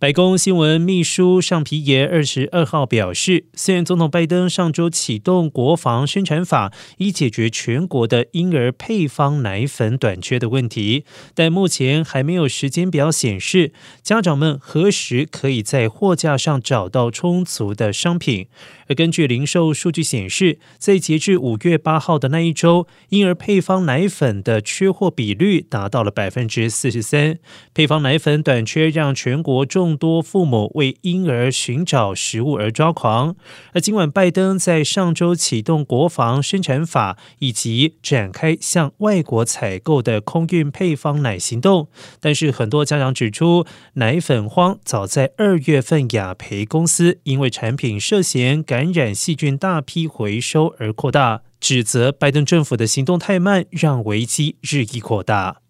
白宫新闻秘书尚皮耶二十二号表示，虽然总统拜登上周启动国防生产法，以解决全国的婴儿配方奶粉短缺的问题，但目前还没有时间表显示家长们何时可以在货架上找到充足的商品。而根据零售数据显示，在截至五月八号的那一周，婴儿配方奶粉的缺货比率达到了百分之四十三。配方奶粉短缺让全国中众多父母为婴儿寻找食物而抓狂。而尽管拜登在上周启动国防生产法以及展开向外国采购的空运配方奶行动，但是很多家长指出，奶粉荒早在二月份雅培公司因为产品涉嫌感染细菌大批回收而扩大，指责拜登政府的行动太慢，让危机日益扩大。